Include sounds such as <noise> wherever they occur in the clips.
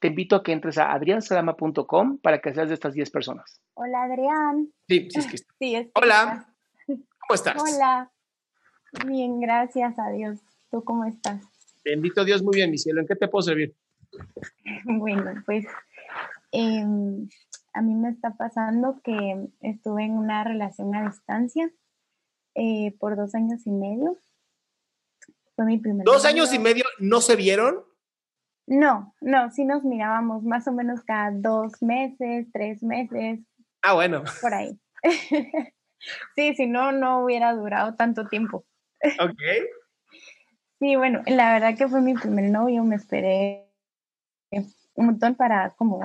te invito a que entres a adriansalama.com para que seas de estas 10 personas. Hola, Adrián. Sí, sí, es que <laughs> está. Sí, es que Hola, ¿cómo estás? Hola. Bien, gracias a Dios. ¿Tú cómo estás? Bendito Dios, muy bien, mi cielo. ¿En qué te puedo servir? <laughs> Bueno, pues em, a mí me está pasando que estuve en una relación a distancia eh, por dos años y medio. Fue mi primer ¿Dos años y medio no se vieron? No, no, sí nos mirábamos más o menos cada dos meses, tres meses, Ah, bueno. por ahí. <laughs> sí, si no, no hubiera durado tanto tiempo. Ok. Sí, bueno, la verdad que fue mi primer novio, me esperé un montón para como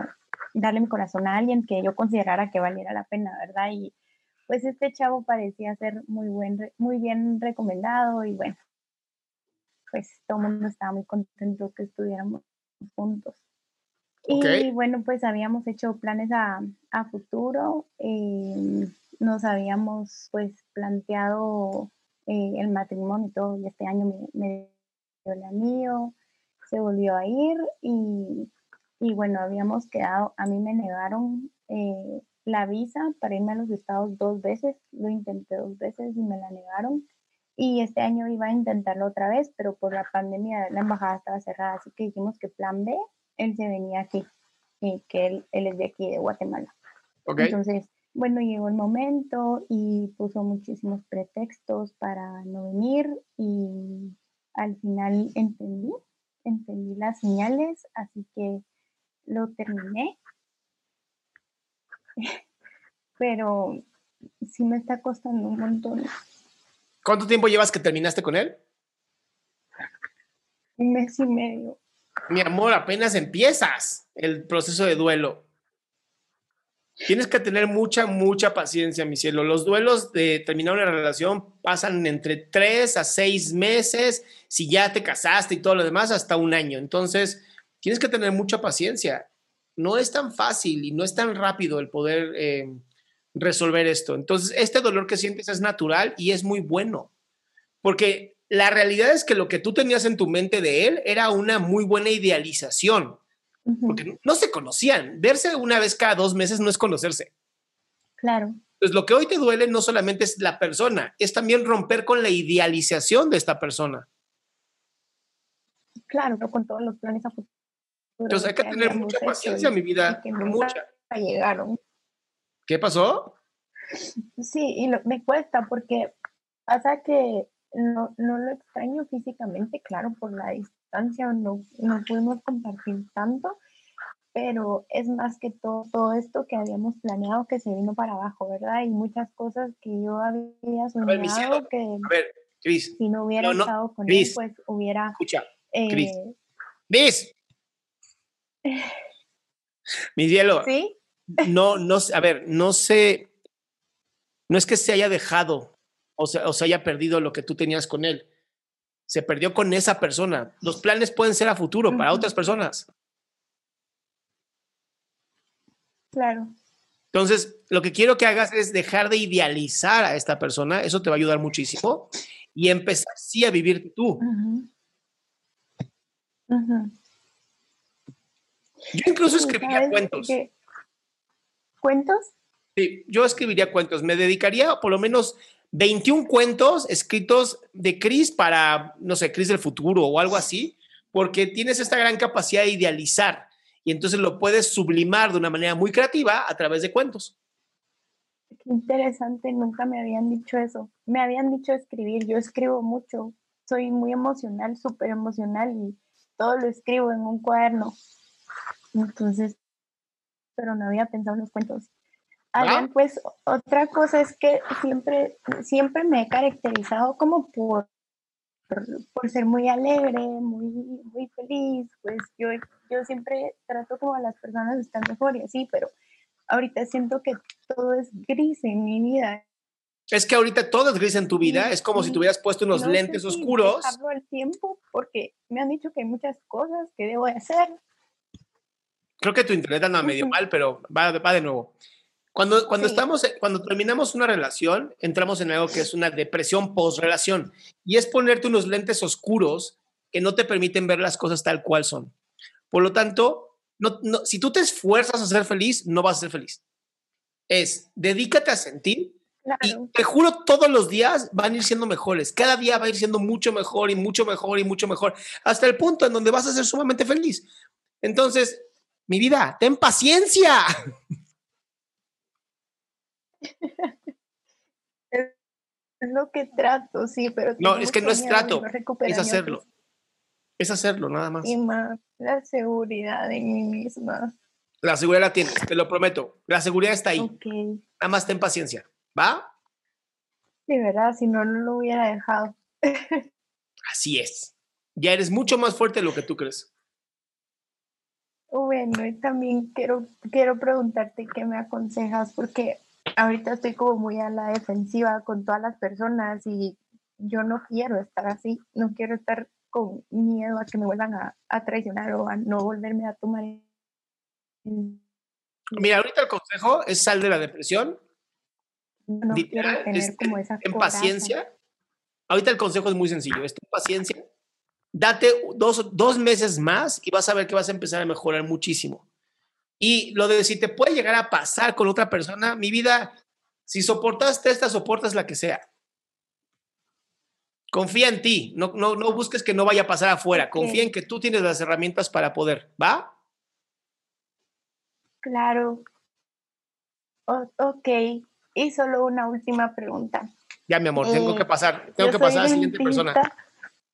darle mi corazón a alguien que yo considerara que valiera la pena, ¿verdad? Y pues este chavo parecía ser muy buen, muy bien recomendado y bueno, pues todo el mundo estaba muy contento que estuviéramos juntos. Y bueno, pues habíamos hecho planes a, a futuro, eh, nos habíamos pues planteado eh, el matrimonio y todo, y este año me, me dio el anillo, se volvió a ir y, y bueno, habíamos quedado, a mí me negaron eh, la visa para irme a los estados dos veces, lo intenté dos veces y me la negaron. Y este año iba a intentarlo otra vez, pero por la pandemia la embajada estaba cerrada, así que dijimos que plan B, él se venía aquí, y que él, él es de aquí, de Guatemala. Ok. Entonces, bueno, llegó el momento y puso muchísimos pretextos para no venir y al final entendí, entendí las señales, así que lo terminé. <laughs> Pero sí me está costando un montón, ¿Cuánto tiempo llevas que terminaste con él? un mes y medio. Mi amor, apenas empiezas el proceso de duelo. Tienes que tener mucha, mucha paciencia, mi cielo. Los duelos de terminar una relación pasan entre tres a seis meses, si ya te casaste y todo lo demás, hasta un año. Entonces, tienes que tener mucha paciencia. No es tan fácil y no es tan rápido el poder eh, resolver esto. Entonces, este dolor que sientes es natural y es muy bueno, porque la realidad es que lo que tú tenías en tu mente de él era una muy buena idealización porque no se conocían. Verse una vez cada dos meses no es conocerse. Claro, Pues lo que hoy te duele no solamente es la persona, es también romper con la idealización de esta persona. claro, pero con todos los planes a futuro. Entonces hay que tener mucha paciencia, mi vida, que nunca mucha. llegaron. ¿Qué pasó? Sí, y lo- me cuesta porque pasa que no, no lo extraño físicamente, claro, por la distancia, no, no pudimos compartir tanto, pero es más que todo, todo esto que habíamos planeado que se vino para abajo, ¿verdad? Y muchas cosas que yo había ver, soñado que A ver, Cris, si no hubiera no, no, estado con él, pues hubiera... escucha. Eh, Cris, <laughs> Mi cielo. ¿Sí? No, no, a ver, no sé, no es que se haya dejado o se, o se haya perdido lo que tú tenías con él. Se perdió con esa persona. Los planes pueden ser a futuro para otras personas. Claro. Entonces, lo que quiero que hagas es dejar de idealizar a esta persona. Eso te va a ayudar muchísimo. Y empezar sí a vivir tú. Yo incluso ¿sabes? cuentos. Que- ¿Cuentos? Sí, yo escribiría cuentos. Me dedicaría por lo menos 21 cuentos escritos de Cris para, no sé, Cris del futuro o algo así, porque tienes esta gran capacidad de idealizar y entonces lo puedes sublimar de una manera muy creativa a través de cuentos. Qué interesante, nunca me habían dicho eso. Me habían dicho escribir, yo escribo mucho, soy muy emocional, súper emocional y todo lo escribo en un cuaderno. Entonces, pero no había pensado en los cuentos. Adrián, pues otra cosa es que siempre, siempre me he caracterizado como por, por, por ser muy alegre, muy, muy feliz. Pues yo, yo siempre trato como a las personas estar mejor y así, pero ahorita siento que todo es gris en mi vida. Es que ahorita todo es gris en tu vida, es como si Sí. te hubieras puesto unos No sé lentes si oscuros. dejarlo al tiempo porque me han dicho que hay muchas cosas que debo de hacer. Creo que tu internet anda medio mal, pero va, va de nuevo. Cuando, cuando Sí. estamos, cuando terminamos una relación, entramos en algo que es una depresión post-relación y es ponerte unos lentes oscuros que no te permiten ver las cosas tal cual son. Por lo tanto, no, no- si tú te esfuerzas a ser feliz, no vas a ser feliz. Es, dedícate a sentir y Claro. te juro, todos los días van a ir siendo mejores. Cada día va a ir siendo mucho mejor y mucho mejor y mucho mejor, hasta el punto en donde vas a ser sumamente feliz. Entonces, mi vida, ten paciencia. Es, lo que trato, sí, pero No, es que no es trato, no es hacerlo. Es hacerlo, nada más. autoestima, la seguridad en mí misma. La seguridad la tienes, te lo prometo. La seguridad está ahí. Nada más ten paciencia. ¿Va? De verdad, si no, no lo hubiera dejado. <laughs> Así es. Ya eres mucho más fuerte de lo que tú crees. Bueno, y también quiero, quiero preguntarte qué me aconsejas, porque ahorita estoy como muy a la defensiva con todas las personas y yo no quiero estar así, no quiero estar con miedo a que me vuelvan a, a traicionar o a no volverme a tomar. Mira, ahorita el consejo es sal de la depresión, No literal, tener es como esa en coraza. paciencia. Ahorita el consejo es muy sencillo, es ten paciencia. Date dos, dos meses más y vas a ver que vas a empezar a mejorar muchísimo. Y lo de si te puede llegar a pasar con otra persona, mi vida, si soportaste esta, soportas la que sea. Confía en ti, no, no, no busques que no vaya a pasar afuera, confía en que tú tienes las herramientas para poder, ¿va? Claro. O- ok. Y solo una última pregunta. Ya, mi amor, tengo Eh, que pasar, tengo que pasar a la siguiente persona.